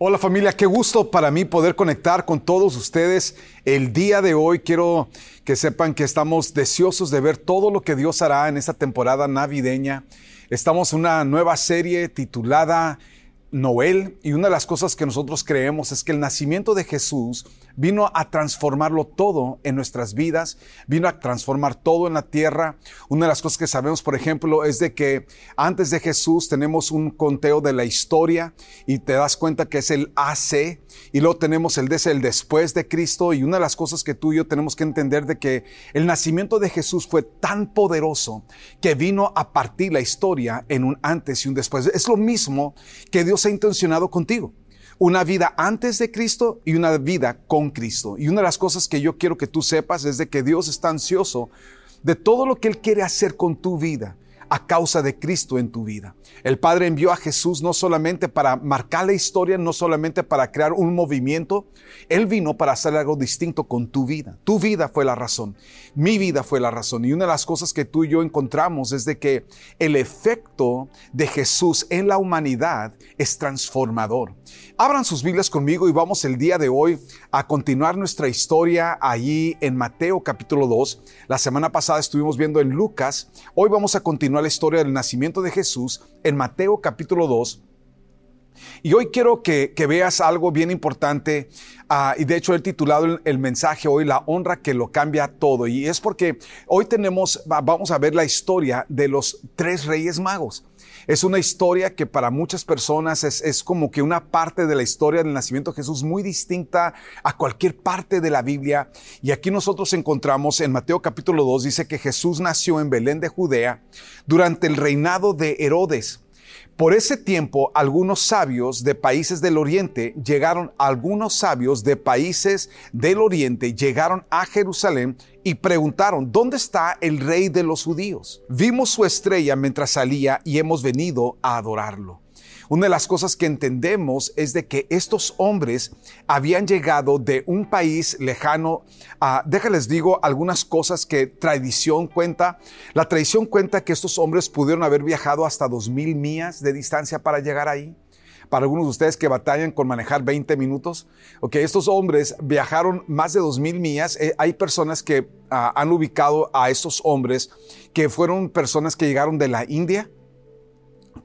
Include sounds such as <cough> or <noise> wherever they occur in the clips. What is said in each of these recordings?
Hola familia, qué gusto para mí poder conectar con todos ustedes el día de hoy. Quiero que sepan que estamos deseosos de ver todo lo que Dios hará en esta temporada navideña. Estamos en una nueva serie titulada Noel y una de las cosas que nosotros creemos es que el nacimiento de Jesús vino a transformarlo todo en nuestras vidas, vino a transformar todo en la tierra. Una de las cosas que sabemos, por ejemplo, es de que antes de Jesús tenemos un conteo de la historia y te das cuenta que es el AC y luego tenemos el el después de Cristo y una de las cosas que tú y yo tenemos que entender de que el nacimiento de Jesús fue tan poderoso que vino a partir la historia en un antes y un después. Es lo mismo que Dios ha intencionado contigo una vida antes de Cristo y una vida con Cristo. Y una de las cosas que yo quiero que tú sepas es de que Dios está ansioso de todo lo que Él quiere hacer con tu vida a causa de Cristo en tu vida. El Padre envió a Jesús no solamente para marcar la historia, no solamente para crear un movimiento, Él vino para hacer algo distinto con tu vida. Tu vida fue la razón, mi vida fue la razón. Y una de las cosas que tú y yo encontramos es de que el efecto de Jesús en la humanidad es transformador. Abran sus Biblias conmigo y vamos el día de hoy a continuar nuestra historia allí en Mateo capítulo 2. La semana pasada estuvimos viendo en Lucas. Hoy vamos a continuar la historia del nacimiento de Jesús en Mateo capítulo 2. Y hoy quiero que, veas algo bien importante, ah, y de hecho he titulado el, mensaje hoy La honra que lo cambia todo, y es porque hoy tenemos, vamos a ver la historia de los tres reyes magos. Es una historia que para muchas personas es, es, como que una parte de la historia del nacimiento de Jesús muy distinta a cualquier parte de la Biblia. Y aquí nosotros encontramos en Mateo capítulo 2, dice que Jesús nació en Belén de Judea durante el reinado de Herodes. Por ese tiempo, algunos sabios de países del oriente llegaron, algunos sabios de países del oriente llegaron a Jerusalén y preguntaron, ¿dónde está el rey de los judíos? Vimos su estrella mientras salía y hemos venido a adorarlo. Una de las cosas que entendemos es de que estos hombres habían llegado de un país lejano. a déjales digo algunas cosas que tradición cuenta. La tradición cuenta que estos hombres pudieron haber viajado hasta dos mil millas de distancia para llegar ahí para algunos de ustedes que batallan con manejar 20 minutos. Ok, estos hombres viajaron más de 2.000 millas. Eh, hay personas que ah, han ubicado a estos hombres que fueron personas que llegaron de la India,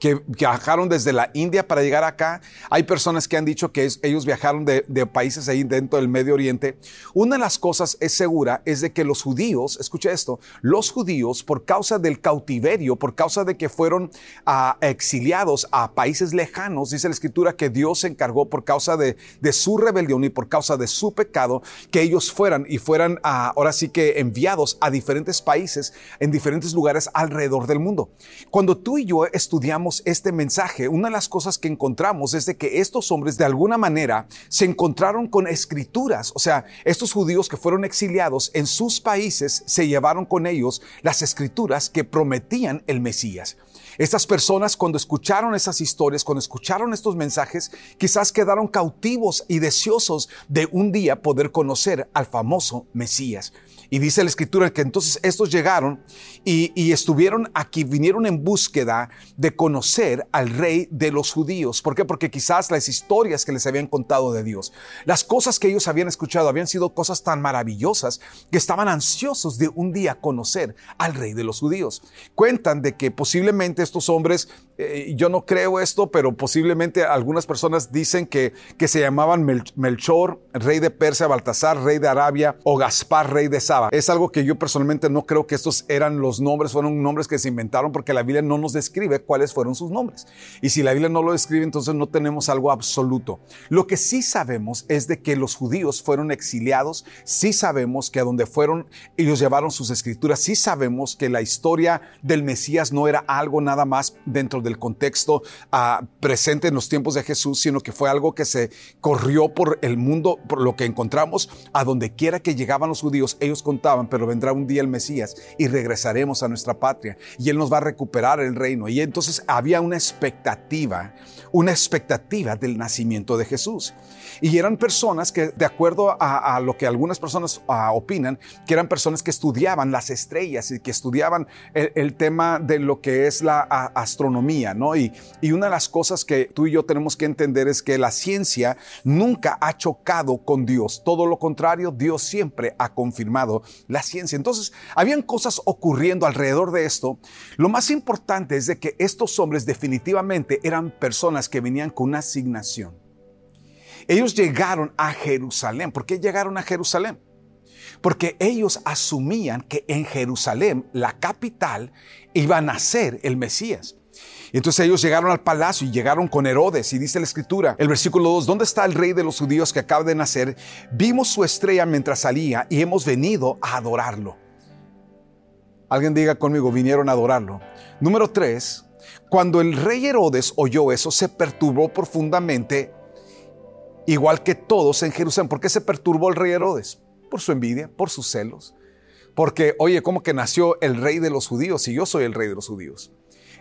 que viajaron desde la India para llegar acá. Hay personas que han dicho que ellos viajaron de, países ahí dentro del Medio Oriente. Una de las cosas es segura es de que los judíos, escucha esto, los judíos por causa del cautiverio, por causa de que fueron ah, exiliados a países lejanos, dice la escritura que Dios se encargó por causa de, su rebelión y por causa de su pecado, que ellos fueran y fueran ah, ahora sí que enviados a diferentes países, en diferentes lugares alrededor del mundo. Cuando tú y yo estudiamos este mensaje, una de las cosas que encontramos es de que estos hombres de alguna manera se encontraron con escrituras, o sea, estos judíos que fueron exiliados en sus países se llevaron con ellos las escrituras que prometían el Mesías. Estas personas cuando escucharon esas historias, cuando escucharon estos mensajes, quizás quedaron cautivos y deseosos de un día poder conocer al famoso Mesías. Y dice la escritura que entonces estos llegaron y, estuvieron aquí, vinieron en búsqueda de conocer al rey de los judíos. ¿Por qué? Porque quizás las historias que les habían contado de Dios, las cosas que ellos habían escuchado habían sido cosas tan maravillosas que estaban ansiosos de un día conocer al rey de los judíos. Cuentan de que posiblemente estos hombres, eh, yo no creo esto, pero posiblemente algunas personas dicen que, que se llamaban Melchor, rey de Persia, Baltasar, rey de Arabia o Gaspar, rey de Saba. Es algo que yo personalmente no creo que estos eran los nombres, fueron nombres que se inventaron porque la Biblia no nos describe cuáles fueron sus nombres. Y si la Biblia no lo describe, entonces no tenemos algo absoluto. Lo que sí sabemos es de que los judíos fueron exiliados, sí sabemos que a donde fueron ellos llevaron sus escrituras, sí sabemos que la historia del Mesías no era algo nada nada más dentro del contexto uh, presente en los tiempos de Jesús, sino que fue algo que se corrió por el mundo, por lo que encontramos, a donde quiera que llegaban los judíos, ellos contaban, pero vendrá un día el Mesías y regresaremos a nuestra patria y Él nos va a recuperar el reino. Y entonces había una expectativa, una expectativa del nacimiento de Jesús. Y eran personas que, de acuerdo a, lo que algunas personas uh, opinan, que eran personas que estudiaban las estrellas y que estudiaban el, tema de lo que es la astronomía, ¿no? Y, y una de las cosas que tú y yo tenemos que entender es que la ciencia nunca ha chocado con Dios. Todo lo contrario, Dios siempre ha confirmado la ciencia. Entonces, habían cosas ocurriendo alrededor de esto. Lo más importante es de que estos hombres definitivamente eran personas que venían con una asignación. Ellos llegaron a Jerusalén. ¿Por qué llegaron a Jerusalén? Porque ellos asumían que en Jerusalén, la capital, iba a nacer el Mesías. Entonces ellos llegaron al palacio y llegaron con Herodes y dice la escritura, el versículo 2, ¿dónde está el rey de los judíos que acaba de nacer? Vimos su estrella mientras salía y hemos venido a adorarlo. Alguien diga conmigo, vinieron a adorarlo. Número 3, cuando el rey Herodes oyó eso, se perturbó profundamente igual que todos en Jerusalén. ¿Por qué se perturbó el rey Herodes? Por su envidia, por sus celos. Porque, oye, ¿cómo que nació el rey de los judíos y yo soy el rey de los judíos?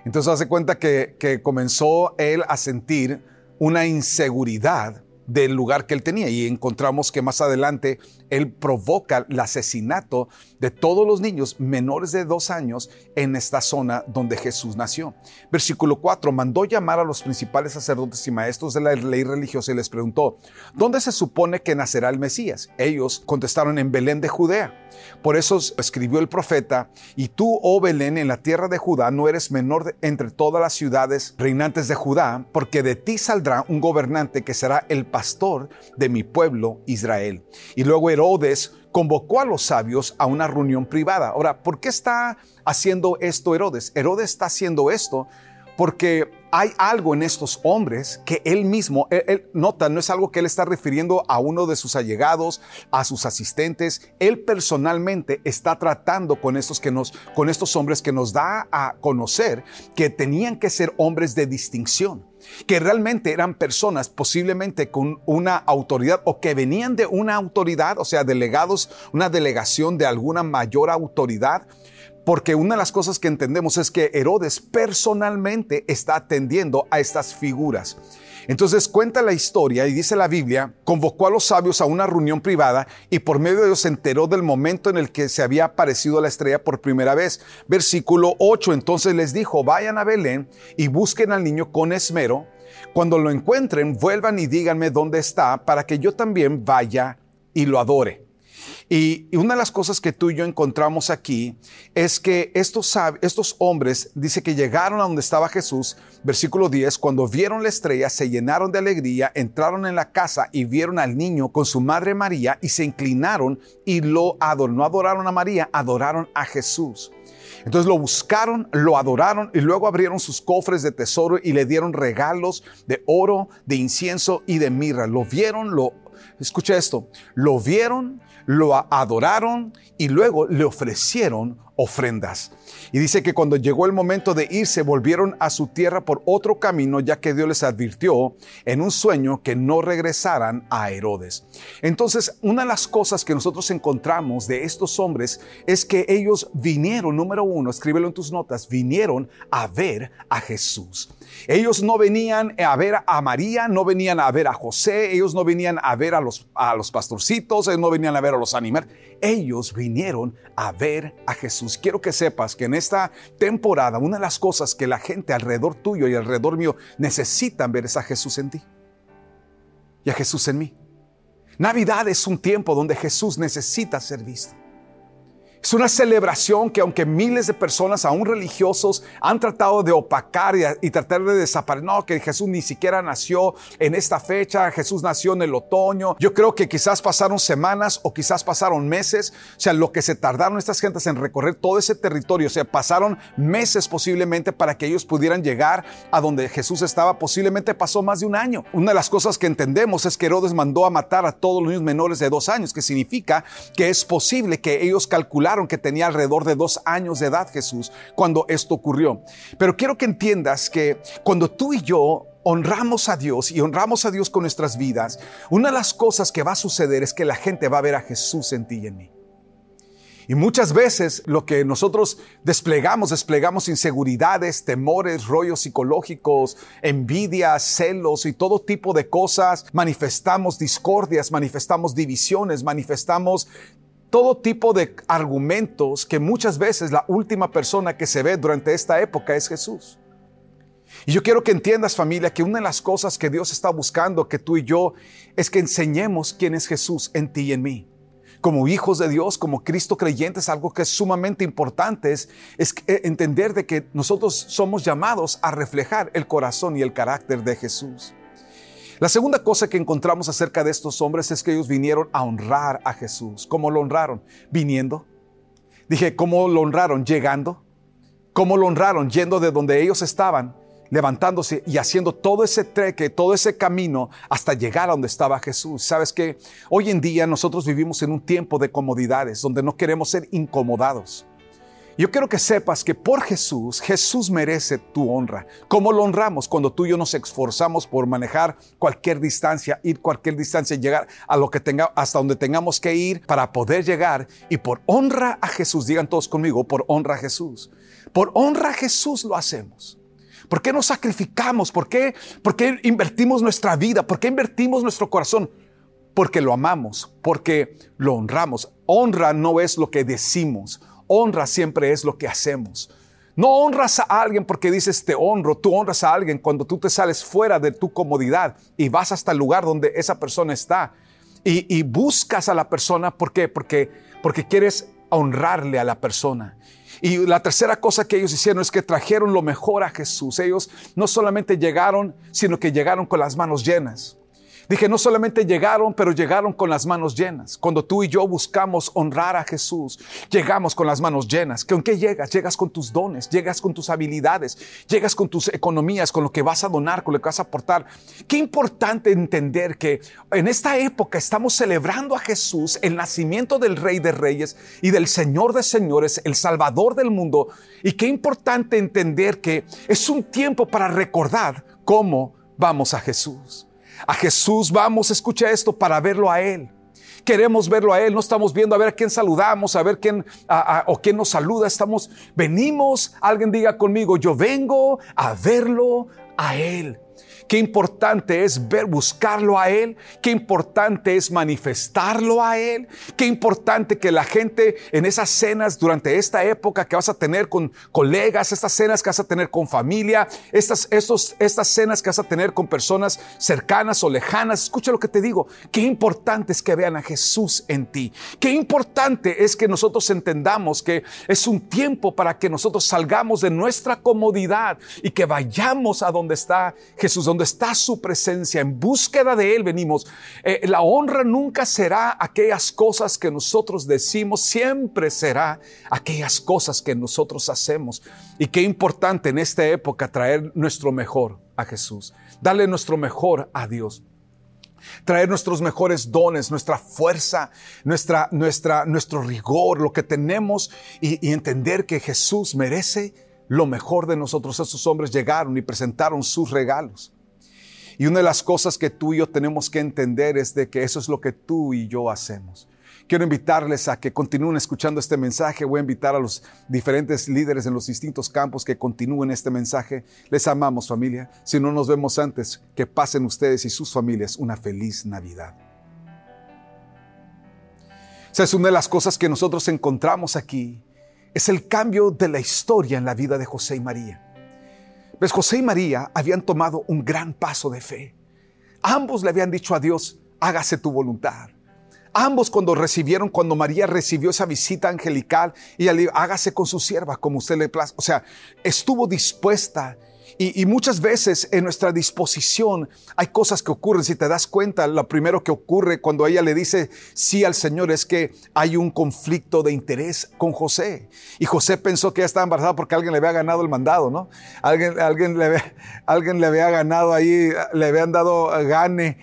Entonces hace cuenta que, que comenzó él a sentir una inseguridad del lugar que él tenía. Y encontramos que más adelante él provoca el asesinato de todos los niños menores de dos años en esta zona donde Jesús nació. Versículo 4, mandó llamar a los principales sacerdotes y maestros de la ley religiosa y les preguntó, ¿dónde se supone que nacerá el Mesías? Ellos contestaron en Belén de Judea. Por eso escribió el profeta, y tú, oh Belén, en la tierra de Judá, no eres menor entre todas las ciudades reinantes de Judá, porque de ti saldrá un gobernante que será el pastor de mi pueblo Israel. Y luego Herodes convocó a los sabios a una reunión privada. Ahora, ¿por qué está haciendo esto Herodes? Herodes está haciendo esto porque hay algo en estos hombres que él mismo, él, nota, no es algo que él está refiriendo a uno de sus allegados, a sus asistentes. Él personalmente está tratando con estos, que nos, con estos hombres que nos da a conocer que tenían que ser hombres de distinción que realmente eran personas posiblemente con una autoridad o que venían de una autoridad, o sea, delegados, una delegación de alguna mayor autoridad, porque una de las cosas que entendemos es que Herodes personalmente está atendiendo a estas figuras. Entonces cuenta la historia y dice la Biblia, convocó a los sabios a una reunión privada y por medio de ellos se enteró del momento en el que se había aparecido la estrella por primera vez. Versículo 8, entonces les dijo, vayan a Belén y busquen al niño con esmero. Cuando lo encuentren, vuelvan y díganme dónde está para que yo también vaya y lo adore. Y, una de las cosas que tú y yo encontramos aquí es que estos, estos hombres, dice que llegaron a donde estaba Jesús, versículo 10, cuando vieron la estrella, se llenaron de alegría, entraron en la casa y vieron al niño con su madre María y se inclinaron y lo adoraron. No adoraron a María, adoraron a Jesús. Entonces lo buscaron, lo adoraron y luego abrieron sus cofres de tesoro y le dieron regalos de oro, de incienso y de mirra. Lo vieron, lo, escucha esto, lo vieron, lo adoraron y luego le ofrecieron ofrendas. Y dice que cuando llegó el momento de irse, volvieron a su tierra por otro camino, ya que Dios les advirtió en un sueño que no regresaran a Herodes. Entonces, una de las cosas que nosotros encontramos de estos hombres es que ellos vinieron, número uno, escríbelo en tus notas, vinieron a ver a Jesús. Ellos no venían a ver a María, no venían a ver a José, ellos no venían a ver a los, a los pastorcitos, ellos no venían a ver a los animales, ellos vinieron a ver a Jesús. Quiero que sepas que en esta temporada una de las cosas que la gente alrededor tuyo y alrededor mío necesitan ver es a Jesús en ti y a Jesús en mí. Navidad es un tiempo donde Jesús necesita ser visto. Es una celebración que aunque miles de personas, aún religiosos, han tratado de opacar y, tratar de desaparecer, no, que Jesús ni siquiera nació en esta fecha, Jesús nació en el otoño. Yo creo que quizás pasaron semanas o quizás pasaron meses, o sea, lo que se tardaron estas gentes en recorrer todo ese territorio, o sea, pasaron meses posiblemente para que ellos pudieran llegar a donde Jesús estaba, posiblemente pasó más de un año. Una de las cosas que entendemos es que Herodes mandó a matar a todos los niños menores de dos años, que significa que es posible que ellos calcularan que tenía alrededor de dos años de edad Jesús cuando esto ocurrió. Pero quiero que entiendas que cuando tú y yo honramos a Dios y honramos a Dios con nuestras vidas, una de las cosas que va a suceder es que la gente va a ver a Jesús en ti y en mí. Y muchas veces lo que nosotros desplegamos, desplegamos inseguridades, temores, rollos psicológicos, envidias, celos y todo tipo de cosas. Manifestamos discordias, manifestamos divisiones, manifestamos todo tipo de argumentos que muchas veces la última persona que se ve durante esta época es Jesús. Y yo quiero que entiendas familia que una de las cosas que Dios está buscando que tú y yo es que enseñemos quién es Jesús en ti y en mí como hijos de Dios, como Cristo creyentes, algo que es sumamente importante es, eh, entender de que nosotros somos llamados a reflejar el corazón y el carácter de Jesús. La segunda cosa que encontramos acerca de estos hombres es que ellos vinieron a honrar a Jesús. ¿Cómo lo honraron? Viniendo. Dije, ¿cómo lo honraron? Llegando. ¿Cómo lo honraron? Yendo de donde ellos estaban levantándose y haciendo todo ese treque, todo ese camino hasta llegar a donde estaba Jesús. Sabes que hoy en día nosotros vivimos en un tiempo de comodidades donde no queremos ser incomodados. Yo quiero que sepas que por Jesús, Jesús merece tu honra. ¿Cómo lo honramos? Cuando tú y yo nos esforzamos por manejar cualquier distancia, ir cualquier distancia, llegar a lo que tenga, hasta donde tengamos que ir para poder llegar. Y por honra a Jesús, digan todos conmigo, por honra a Jesús. Por honra a Jesús lo hacemos. ¿Por qué nos sacrificamos? ¿Por qué, ¿Por qué invertimos nuestra vida? ¿Por qué invertimos nuestro corazón? Porque lo amamos, porque lo honramos. Honra no es lo que decimos, honra siempre es lo que hacemos. No honras a alguien porque dices te honro, tú honras a alguien cuando tú te sales fuera de tu comodidad y vas hasta el lugar donde esa persona está y, buscas a la persona. ¿Por qué? Porque, porque quieres honrarle a la persona. Y la tercera cosa que ellos hicieron es que trajeron lo mejor a Jesús. Ellos no solamente llegaron, sino que llegaron con las manos llenas. Dije, no solamente llegaron, pero llegaron con las manos llenas. Cuando tú y yo buscamos honrar a Jesús, llegamos con las manos llenas. ¿Con qué llegas? Llegas con tus dones, llegas con tus habilidades, llegas con tus economías, con lo que vas a donar, con lo que vas a aportar. Qué importante entender que en esta época estamos celebrando a Jesús, el nacimiento del Rey de Reyes y del Señor de Señores, el Salvador del mundo. Y qué importante entender que es un tiempo para recordar cómo vamos a Jesús. A Jesús vamos, escucha esto, para verlo a Él. Queremos verlo a Él, no estamos viendo a ver a quién saludamos, a ver quién o quién nos saluda. Estamos, venimos, alguien diga conmigo, yo vengo a verlo a Él. Qué importante es ver, buscarlo a Él. Qué importante es manifestarlo a Él. Qué importante que la gente en esas cenas durante esta época que vas a tener con colegas, estas cenas que vas a tener con familia, estas, estos, estas cenas que vas a tener con personas cercanas o lejanas. Escucha lo que te digo. Qué importante es que vean a Jesús en ti. Qué importante es que nosotros entendamos que es un tiempo para que nosotros salgamos de nuestra comodidad y que vayamos a donde está Jesús donde está su presencia, en búsqueda de Él venimos. Eh, la honra nunca será aquellas cosas que nosotros decimos, siempre será aquellas cosas que nosotros hacemos. Y qué importante en esta época traer nuestro mejor a Jesús, darle nuestro mejor a Dios traer nuestros mejores dones, nuestra fuerza, nuestra, nuestra, nuestro rigor, lo que tenemos y, y entender que Jesús merece lo mejor de nosotros. Esos hombres llegaron y presentaron sus regalos. Y una de las cosas que tú y yo tenemos que entender es de que eso es lo que tú y yo hacemos. Quiero invitarles a que continúen escuchando este mensaje. Voy a invitar a los diferentes líderes en los distintos campos que continúen este mensaje. Les amamos familia. Si no nos vemos antes, que pasen ustedes y sus familias una feliz Navidad. Esa es una de las cosas que nosotros encontramos aquí. Es el cambio de la historia en la vida de José y María. Pues José y María habían tomado un gran paso de fe. Ambos le habían dicho a Dios, hágase tu voluntad. Ambos cuando recibieron, cuando María recibió esa visita angelical y hágase con su sierva como usted le place. O sea, estuvo dispuesta Y, muchas veces en nuestra disposición hay cosas que ocurren. Si te das cuenta, lo primero que ocurre cuando ella le dice sí al Señor es que hay un conflicto de interés con José. Y José pensó que ella estaba embarazada porque alguien le había ganado el mandado, ¿no? Alguien, alguien, le, había ganado ahí, le habían dado gane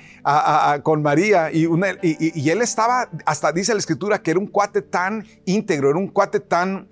con María. Y, y, y él estaba, hasta dice la escritura, que era un cuate tan íntegro, era un cuate tan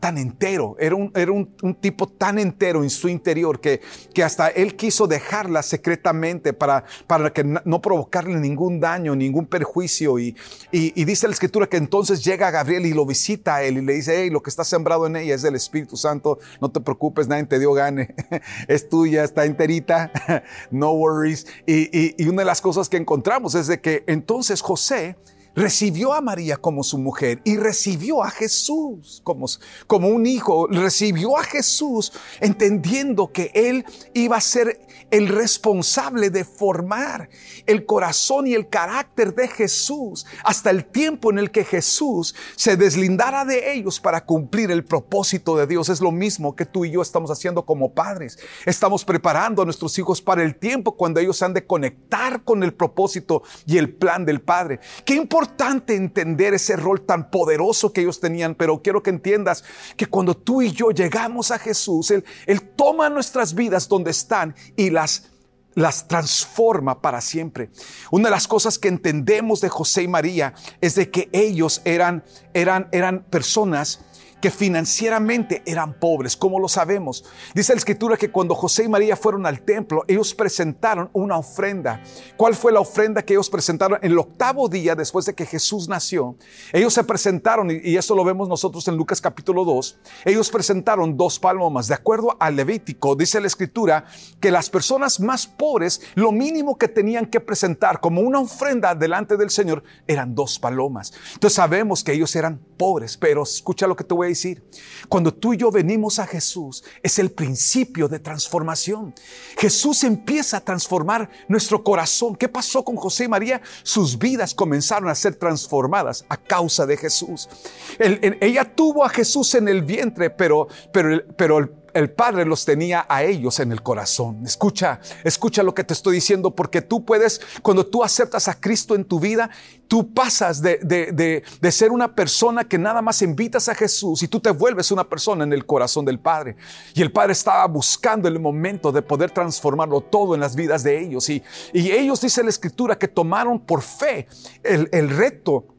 tan entero, era, un, era un, tipo tan entero en su interior que, que hasta él quiso dejarla secretamente para, para que no provocarle ningún daño, ningún perjuicio. Y, y, dice la escritura que entonces llega Gabriel y lo visita a él y le dice, hey, lo que está sembrado en ella es del Espíritu Santo, no te preocupes, nadie te dio gane, <laughs> es tuya, está enterita, <laughs> no worries. Y, y una de las cosas que encontramos es de que entonces José, recibió a María como su mujer y recibió a Jesús como, como un hijo, recibió a Jesús entendiendo que él iba a ser el responsable de formar el corazón y el carácter de Jesús hasta el tiempo en el que Jesús se deslindara de ellos para cumplir el propósito de Dios. Es lo mismo que tú y yo estamos haciendo como padres. Estamos preparando a nuestros hijos para el tiempo cuando ellos han de conectar con el propósito y el plan del Padre. Qué entender ese rol tan poderoso que ellos tenían, pero quiero que entiendas que cuando tú y yo llegamos a Jesús, Él, Él toma nuestras vidas donde están y las las transforma para siempre. Una de las cosas que entendemos de José y María es de que ellos eran, eran, eran personas que financieramente eran pobres. ¿Cómo lo sabemos? Dice la escritura que cuando José y María fueron al templo, ellos presentaron una ofrenda. ¿Cuál fue la ofrenda que ellos presentaron? En el octavo día después de que Jesús nació, ellos se presentaron, y eso lo vemos nosotros en Lucas capítulo 2, ellos presentaron dos palomas. De acuerdo al Levítico, dice la escritura que las personas más pobres, lo mínimo que tenían que presentar como una ofrenda delante del Señor eran dos palomas. Entonces sabemos que ellos eran pobres, pero escucha lo que te voy a decir. Cuando tú y yo venimos a Jesús, es el principio de transformación. Jesús empieza a transformar nuestro corazón. ¿Qué pasó con José y María? Sus vidas comenzaron a ser transformadas a causa de Jesús. ella tuvo a Jesús en el vientre, pero, pero, pero el el Padre los tenía a ellos en el corazón. Escucha, escucha lo que te estoy diciendo, porque tú puedes, cuando tú aceptas a Cristo en tu vida, tú pasas de, de, ser una persona que nada más invitas a Jesús y tú te vuelves una persona en el corazón del Padre. Y el Padre estaba buscando el momento de poder transformarlo todo en las vidas de ellos. Y, y ellos, dice la Escritura, que tomaron por fe el, el reto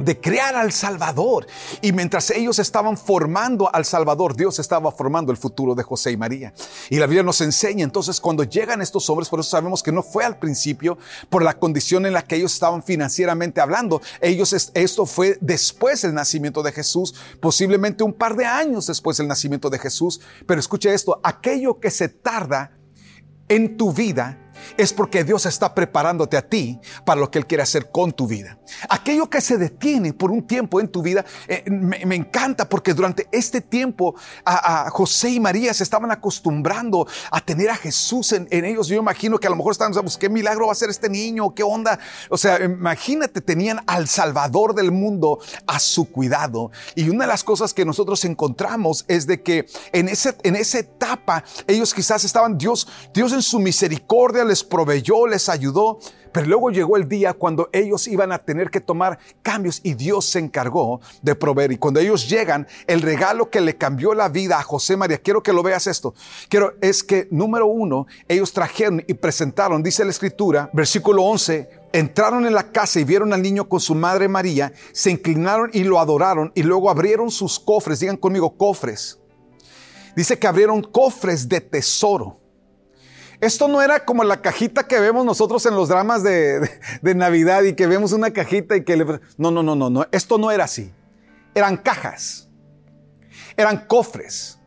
de crear al Salvador. Y mientras ellos estaban formando al Salvador, Dios estaba formando el futuro de José y María. Y la Biblia nos enseña entonces cuando llegan estos hombres, por eso sabemos que no fue al principio por la condición en la que ellos estaban financieramente hablando. Ellos, esto fue después del nacimiento de Jesús, posiblemente un par de años después del nacimiento de Jesús. Pero escuche esto, aquello que se tarda en tu vida es porque Dios está preparándote a ti para lo que Él quiere hacer con tu vida. Aquello que se detiene por un tiempo en tu vida, eh, me, encanta porque durante este tiempo a, José y María se estaban acostumbrando a tener a Jesús en, ellos. Yo imagino que a lo mejor estaban, pues, ¿qué milagro va a ser este niño? ¿Qué onda? O sea, imagínate, tenían al Salvador del mundo a su cuidado. Y una de las cosas que nosotros encontramos es de que en, ese, en esa etapa ellos quizás estaban, Dios, Dios en su misericordia, les proveyó, les ayudó, pero luego llegó el día cuando ellos iban a tener que tomar cambios y Dios se encargó de proveer. Y cuando ellos llegan, el regalo que le cambió la vida a José María, quiero que lo veas esto, quiero es que número uno, ellos trajeron y presentaron, dice la escritura, versículo 11, entraron en la casa y vieron al niño con su madre María, se inclinaron y lo adoraron y luego abrieron sus cofres, digan conmigo cofres. Dice que abrieron cofres de tesoro. Esto no era como la cajita que vemos nosotros en los dramas de, Navidad y que vemos una cajita y que le... No, no, no, no, no. Esto no era así. Eran cajas. Eran cofres.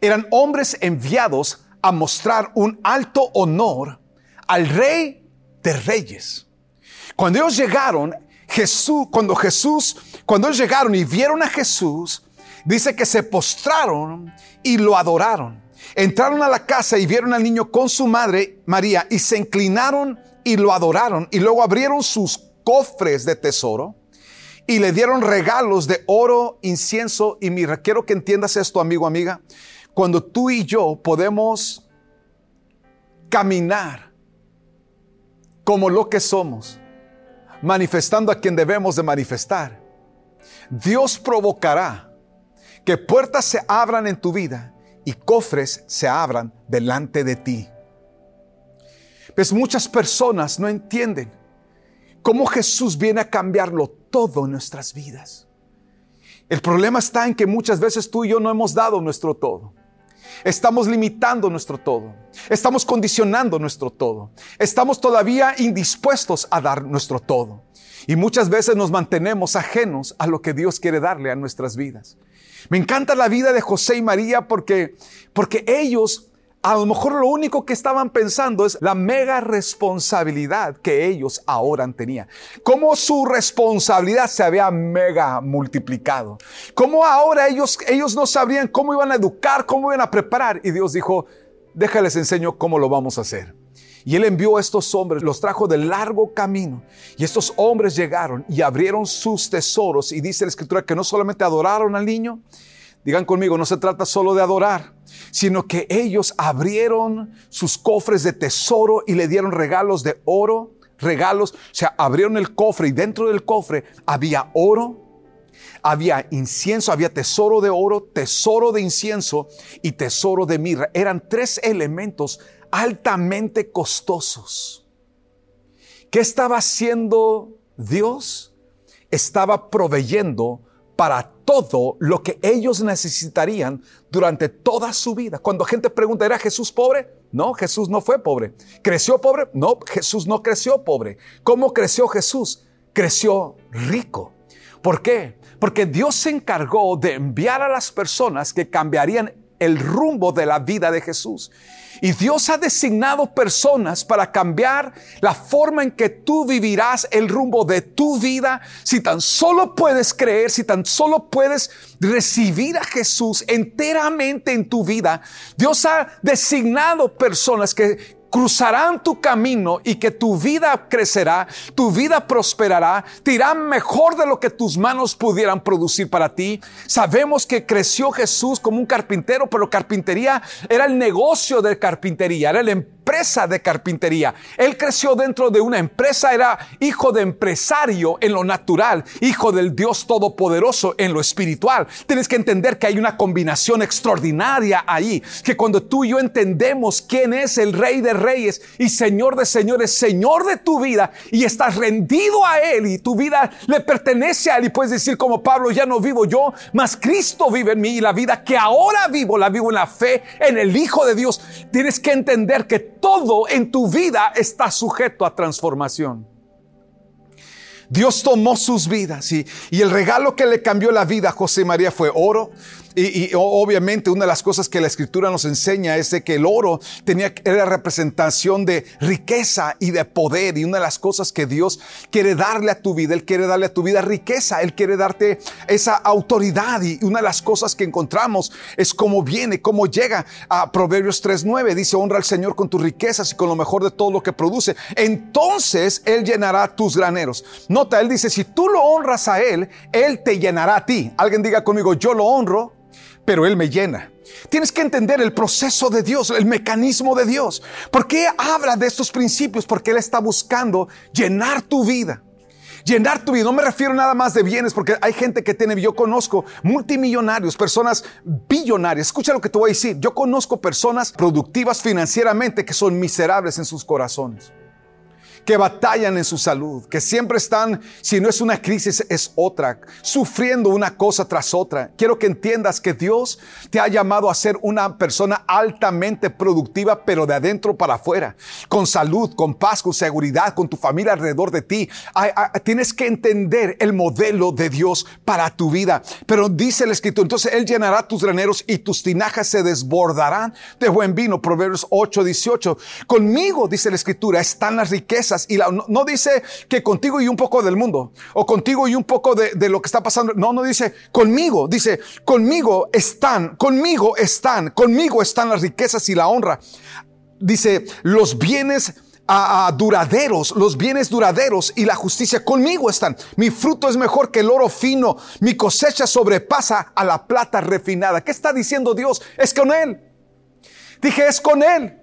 Eran hombres enviados a mostrar un alto honor al rey de reyes. Cuando ellos llegaron, Jesús, cuando Jesús, cuando ellos llegaron y vieron a Jesús, dice que se postraron y lo adoraron. Entraron a la casa y vieron al niño con su madre María y se inclinaron y lo adoraron y luego abrieron sus cofres de tesoro y le dieron regalos de oro, incienso y mirra. Quiero que entiendas esto, amigo, amiga. cuando tú y yo podemos caminar como lo que somos, manifestando a quien debemos de manifestar, Dios provocará que puertas se abran en tu vida y cofres se abran delante de ti. Pues muchas personas no entienden cómo Jesús viene a cambiarlo todo en nuestras vidas. El problema está en que muchas veces tú y yo no hemos dado nuestro todo. Estamos limitando nuestro todo. Estamos condicionando nuestro todo. Estamos todavía indispuestos a dar nuestro todo. Y muchas veces nos mantenemos ajenos a lo que Dios quiere darle a nuestras vidas. Me encanta la vida de José y María porque, porque ellos a lo mejor lo único que estaban pensando es la mega responsabilidad que ellos ahora tenían. Cómo su responsabilidad se había mega multiplicado. Cómo ahora ellos, ellos no sabrían cómo iban a educar, cómo iban a preparar. Y Dios dijo, déjales enseño cómo lo vamos a hacer. Y él envió a estos hombres, los trajo de largo camino. Y estos hombres llegaron y abrieron sus tesoros. Y dice la escritura que no solamente adoraron al niño, Digan conmigo, no se trata solo de adorar, sino que ellos abrieron sus cofres de tesoro y le dieron regalos de oro, regalos, o sea, abrieron el cofre y dentro del cofre había oro, había incienso, había tesoro de oro, tesoro de incienso y tesoro de mirra. Eran tres elementos altamente costosos. ¿Qué estaba haciendo Dios? Estaba proveyendo para todo lo que ellos necesitarían durante toda su vida. Cuando gente pregunta, ¿era Jesús pobre? No, Jesús no fue pobre. ¿Creció pobre? No, Jesús no creció pobre. ¿Cómo creció Jesús? Creció rico. ¿Por qué? Porque Dios se encargó de enviar a las personas que cambiarían el rumbo de la vida de Jesús. Y Dios ha designado personas para cambiar la forma en que tú vivirás el rumbo de tu vida. Si tan solo puedes creer, si tan solo puedes recibir a Jesús enteramente en tu vida, Dios ha designado personas que cruzarán tu camino y que tu vida crecerá, tu vida prosperará, te irán mejor de lo que tus manos pudieran producir para ti. Sabemos que creció Jesús como un carpintero, pero carpintería era el negocio de carpintería, era el empresa de carpintería. Él creció dentro de una empresa, era hijo de empresario en lo natural, hijo del Dios Todopoderoso en lo espiritual. Tienes que entender que hay una combinación extraordinaria ahí, que cuando tú y yo entendemos quién es el Rey de Reyes y Señor de Señores, Señor de tu vida, y estás rendido a Él y tu vida le pertenece a Él y puedes decir como Pablo, ya no vivo yo, mas Cristo vive en mí y la vida que ahora vivo, la vivo en la fe en el Hijo de Dios. Tienes que entender que todo en tu vida está sujeto a transformación. Dios tomó sus vidas y, el regalo que le cambió la vida a José María fue oro, y, obviamente una de las cosas que la escritura nos enseña es de que el oro tenía, era representación de riqueza y de poder. Y una de las cosas que Dios quiere darle a tu vida, Él quiere darle a tu vida riqueza, Él quiere darte esa autoridad. Y una de las cosas que encontramos es cómo viene, cómo llega a Proverbios 3.9. Dice, honra al Señor con tus riquezas y con lo mejor de todo lo que produce. Entonces Él llenará tus graneros. Nota, Él dice, si tú lo honras a Él, Él te llenará a ti. Alguien diga conmigo, yo lo honro pero Él me llena. Tienes que entender el proceso de Dios, el mecanismo de Dios. ¿Por qué habla de estos principios? Porque Él está buscando llenar tu vida. Llenar tu vida. No me refiero nada más de bienes, porque hay gente que tiene, yo conozco multimillonarios, personas billonarias. Escucha lo que te voy a decir. Yo conozco personas productivas financieramente que son miserables en sus corazones que batallan en su salud, que siempre están, si no es una crisis, es otra, sufriendo una cosa tras otra. Quiero que entiendas que Dios te ha llamado a ser una persona altamente productiva, pero de adentro para afuera, con salud, con paz, con seguridad, con tu familia alrededor de ti. tienes que entender el modelo de Dios para tu vida. Pero dice el escrito, entonces Él llenará tus graneros y tus tinajas se desbordarán de buen vino. Proverbios 8, 18. Conmigo, dice la escritura, están las riquezas y no, dice que contigo y un poco del mundo o contigo y un poco de, de lo que está pasando. No, no dice conmigo, dice conmigo están, conmigo están, conmigo están las riquezas y la honra. Dice los bienes a, duraderos, los bienes duraderos y la justicia conmigo están. Mi fruto es mejor que el oro fino, mi cosecha sobrepasa a la plata refinada. ¿Qué está diciendo Dios? Es con Él. Dije, es con Él.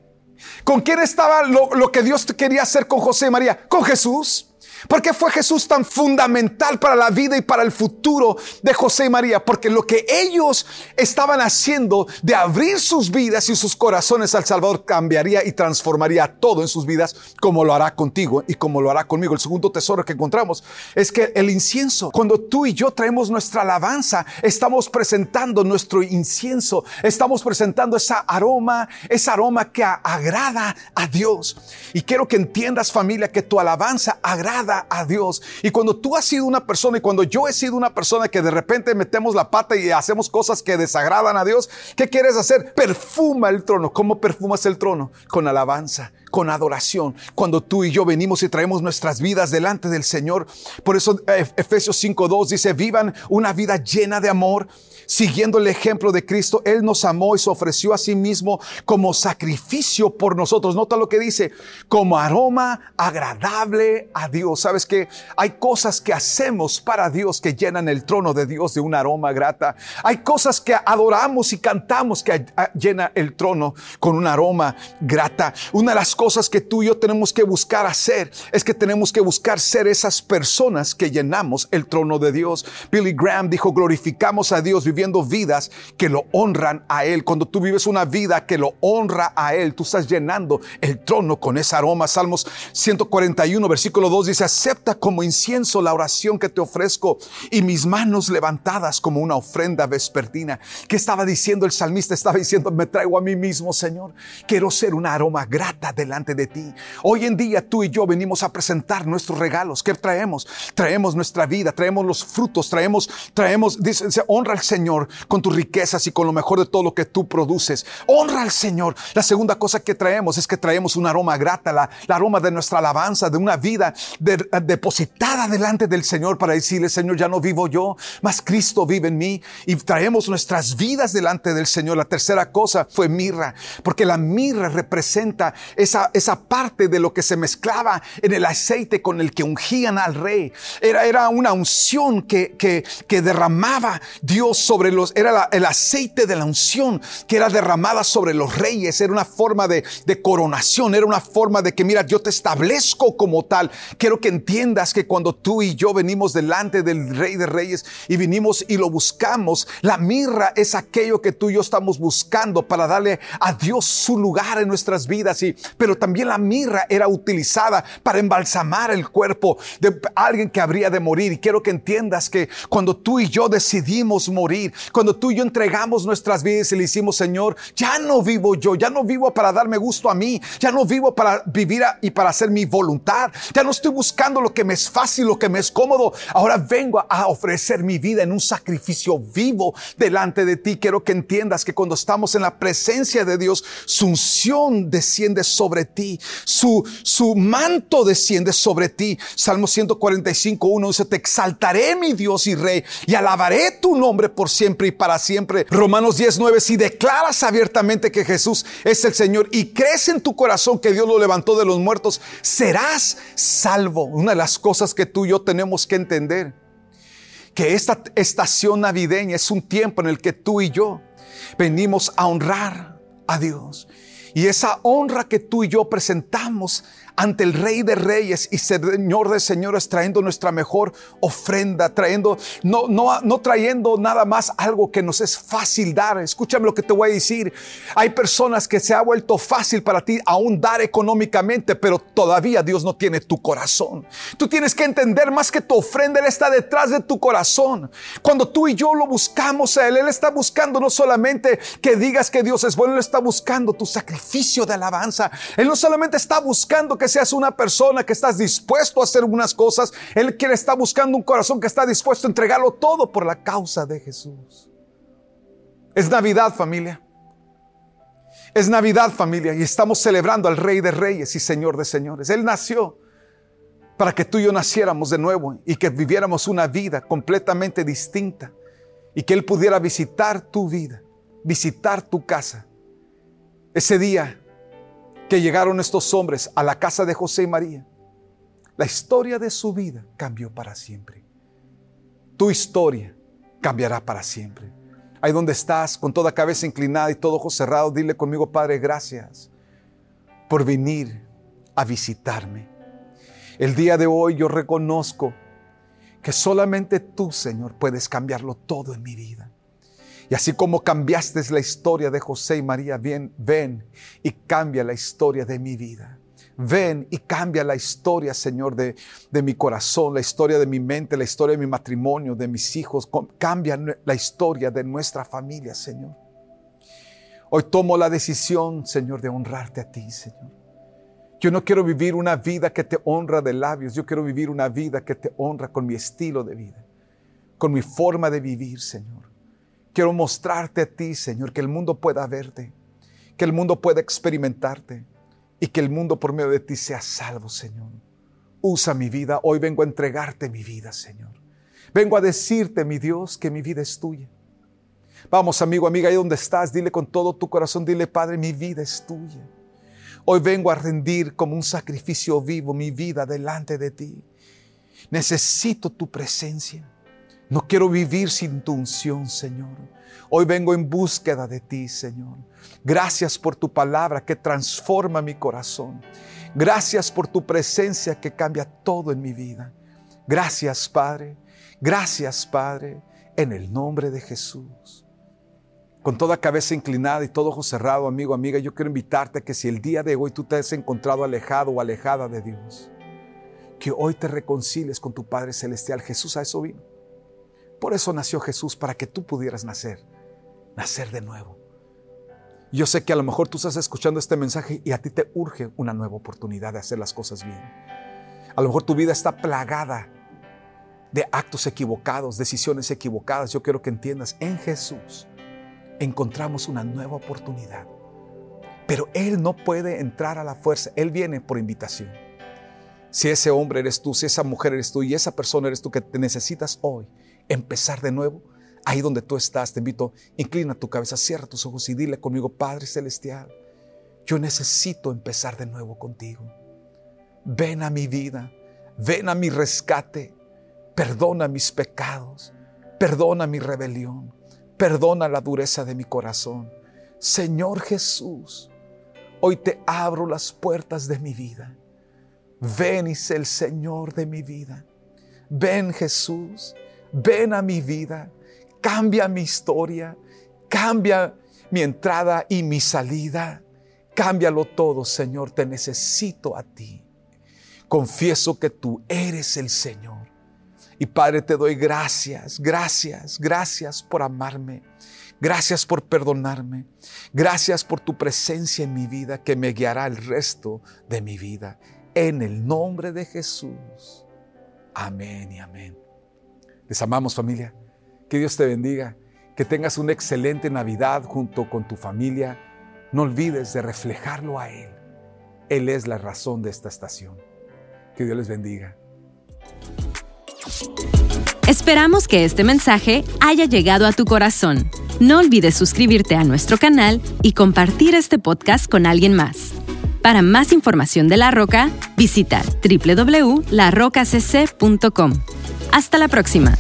¿Con quién estaba lo, que Dios quería hacer con José y María? Con Jesús. ¿Por qué fue Jesús tan fundamental para la vida y para el futuro de José y María? Porque lo que ellos estaban haciendo de abrir sus vidas y sus corazones al Salvador cambiaría y transformaría todo en sus vidas como lo hará contigo y como lo hará conmigo. El segundo tesoro que encontramos es que el incienso, cuando tú y yo traemos nuestra alabanza, estamos presentando nuestro incienso, estamos presentando esa aroma, esa aroma que agrada a Dios. Y quiero que entiendas familia que tu alabanza agrada a Dios. Y cuando tú has sido una persona y cuando yo he sido una persona que de repente metemos la pata y hacemos cosas que desagradan a Dios, ¿qué quieres hacer? Perfuma el trono. ¿Cómo perfumas el trono? Con alabanza con adoración, cuando tú y yo venimos y traemos nuestras vidas delante del Señor. Por eso eh, Efesios 5.2 dice, vivan una vida llena de amor, siguiendo el ejemplo de Cristo. Él nos amó y se ofreció a sí mismo como sacrificio por nosotros. Nota lo que dice, como aroma agradable a Dios. Sabes que hay cosas que hacemos para Dios que llenan el trono de Dios de un aroma grata. Hay cosas que adoramos y cantamos que llena el trono con un aroma grata. Una de las cosas que tú y yo tenemos que buscar hacer es que tenemos que buscar ser esas personas que llenamos el trono de Dios. Billy Graham dijo, glorificamos a Dios viviendo vidas que lo honran a Él. Cuando tú vives una vida que lo honra a Él, tú estás llenando el trono con ese aroma. Salmos 141, versículo 2 dice, acepta como incienso la oración que te ofrezco y mis manos levantadas como una ofrenda vespertina. ¿Qué estaba diciendo el salmista? Estaba diciendo, me traigo a mí mismo, Señor. Quiero ser un aroma grata de de ti. Hoy en día tú y yo venimos a presentar nuestros regalos. ¿Qué traemos? Traemos nuestra vida, traemos los frutos, traemos, traemos, dice, honra al Señor con tus riquezas y con lo mejor de todo lo que tú produces. Honra al Señor. La segunda cosa que traemos es que traemos un aroma grata, la, aroma de nuestra alabanza, de una vida depositada delante del Señor para decirle, Señor, ya no vivo yo, mas Cristo vive en mí. Y traemos nuestras vidas delante del Señor. La tercera cosa fue mirra, porque la mirra representa esa esa, parte de lo que se mezclaba en el aceite con el que ungían al rey. Era, era una unción que, que, que derramaba Dios sobre los, era el aceite de la unción que era derramada sobre los reyes. Era una forma de, de coronación, era una forma de que, mira, yo te establezco como tal. Quiero que entiendas que cuando tú y yo venimos delante del rey de reyes y vinimos y lo buscamos, la mirra es aquello que tú y yo estamos buscando para darle a Dios su lugar en nuestras vidas. Y, pero también la mirra era utilizada para embalsamar el cuerpo de alguien que habría de morir. Y quiero que entiendas que cuando tú y yo decidimos morir, cuando tú y yo entregamos nuestras vidas y le hicimos, Señor, ya no vivo yo, ya no vivo para darme gusto a mí, ya no vivo para vivir y para hacer mi voluntad, ya no estoy buscando lo que me es fácil, lo que me es cómodo. Ahora vengo a ofrecer mi vida en un sacrificio vivo delante de ti. Quiero que entiendas que cuando estamos en la presencia de Dios, su unción desciende sobre ti, su, su manto desciende sobre ti. Salmo 145, 1 dice, te exaltaré mi Dios y Rey y alabaré tu nombre por siempre y para siempre. Romanos 10, 9, si declaras abiertamente que Jesús es el Señor y crees en tu corazón que Dios lo levantó de los muertos, serás salvo. Una de las cosas que tú y yo tenemos que entender, que esta estación navideña es un tiempo en el que tú y yo venimos a honrar a Dios. Y esa honra que tú y yo presentamos ante el Rey de Reyes y Señor de Señores, trayendo nuestra mejor ofrenda, trayendo, no, no, no trayendo nada más algo que nos es fácil dar. Escúchame lo que te voy a decir. Hay personas que se ha vuelto fácil para ti aún dar económicamente, pero todavía Dios no tiene tu corazón. Tú tienes que entender más que tu ofrenda, Él está detrás de tu corazón. Cuando tú y yo lo buscamos a Él, Él está buscando no solamente que digas que Dios es bueno, Él está buscando tu sacrificio de alabanza. Él no solamente está buscando que que seas una persona que estás dispuesto a hacer algunas cosas. Él quiere está buscando un corazón que está dispuesto a entregarlo todo por la causa de Jesús. Es Navidad, familia. Es Navidad, familia, y estamos celebrando al Rey de Reyes y Señor de Señores. Él nació para que tú y yo naciéramos de nuevo y que viviéramos una vida completamente distinta y que Él pudiera visitar tu vida, visitar tu casa. Ese día que llegaron estos hombres a la casa de José y María, la historia de su vida cambió para siempre. Tu historia cambiará para siempre. Ahí donde estás, con toda cabeza inclinada y todo ojo cerrado, dile conmigo, Padre, gracias por venir a visitarme. El día de hoy yo reconozco que solamente tú, Señor, puedes cambiarlo todo en mi vida. Y así como cambiaste la historia de José y María, bien, ven y cambia la historia de mi vida. Ven y cambia la historia, Señor, de, de, mi corazón, la historia de mi mente, la historia de mi matrimonio, de mis hijos. Cambia la historia de nuestra familia, Señor. Hoy tomo la decisión, Señor, de honrarte a ti, Señor. Yo no quiero vivir una vida que te honra de labios, yo quiero vivir una vida que te honra con mi estilo de vida, con mi forma de vivir, Señor. Quiero mostrarte a ti, Señor, que el mundo pueda verte, que el mundo pueda experimentarte y que el mundo por medio de ti sea salvo, Señor. Usa mi vida, hoy vengo a entregarte mi vida, Señor. Vengo a decirte, mi Dios, que mi vida es tuya. Vamos, amigo, amiga, ahí donde estás, dile con todo tu corazón, dile, Padre, mi vida es tuya. Hoy vengo a rendir como un sacrificio vivo mi vida delante de ti. Necesito tu presencia. No quiero vivir sin tu unción, Señor. Hoy vengo en búsqueda de ti, Señor. Gracias por tu palabra que transforma mi corazón. Gracias por tu presencia que cambia todo en mi vida. Gracias, Padre. Gracias, Padre, en el nombre de Jesús con toda cabeza inclinada y todo ojo cerrado, amigo, amiga, yo quiero invitarte a que si el día de hoy tú te has encontrado alejado o alejada de Dios, que hoy te reconcilies con tu Padre Celestial. Jesús a eso vino. Por eso nació Jesús, para que tú pudieras nacer, nacer de nuevo. Yo sé que a lo mejor tú estás escuchando este mensaje y a ti te urge una nueva oportunidad de hacer las cosas bien. A lo mejor tu vida está plagada de actos equivocados, decisiones equivocadas. Yo quiero que entiendas, en Jesús encontramos una nueva oportunidad. Pero Él no puede entrar a la fuerza, Él viene por invitación. Si ese hombre eres tú, si esa mujer eres tú y esa persona eres tú que te necesitas hoy empezar de nuevo, ahí donde tú estás, te invito, inclina tu cabeza, cierra tus ojos y dile conmigo, Padre Celestial, yo necesito empezar de nuevo contigo. Ven a mi vida, ven a mi rescate, perdona mis pecados, perdona mi rebelión Perdona la dureza de mi corazón. Señor Jesús, hoy te abro las puertas de mi vida. Ven y sé el Señor de mi vida. Ven Jesús, ven a mi vida. Cambia mi historia. Cambia mi entrada y mi salida. Cámbialo todo, Señor. Te necesito a ti. Confieso que tú eres el Señor y Padre, te doy gracias, gracias, gracias por amarme. Gracias por perdonarme. Gracias por tu presencia en mi vida que me guiará el resto de mi vida. En el nombre de Jesús. Amén y amén. Les amamos familia. Que Dios te bendiga. Que tengas una excelente Navidad junto con tu familia. No olvides de reflejarlo a Él. Él es la razón de esta estación. Que Dios les bendiga. Esperamos que este mensaje haya llegado a tu corazón. No olvides suscribirte a nuestro canal y compartir este podcast con alguien más. Para más información de La Roca, visita www.larocacc.com. Hasta la próxima.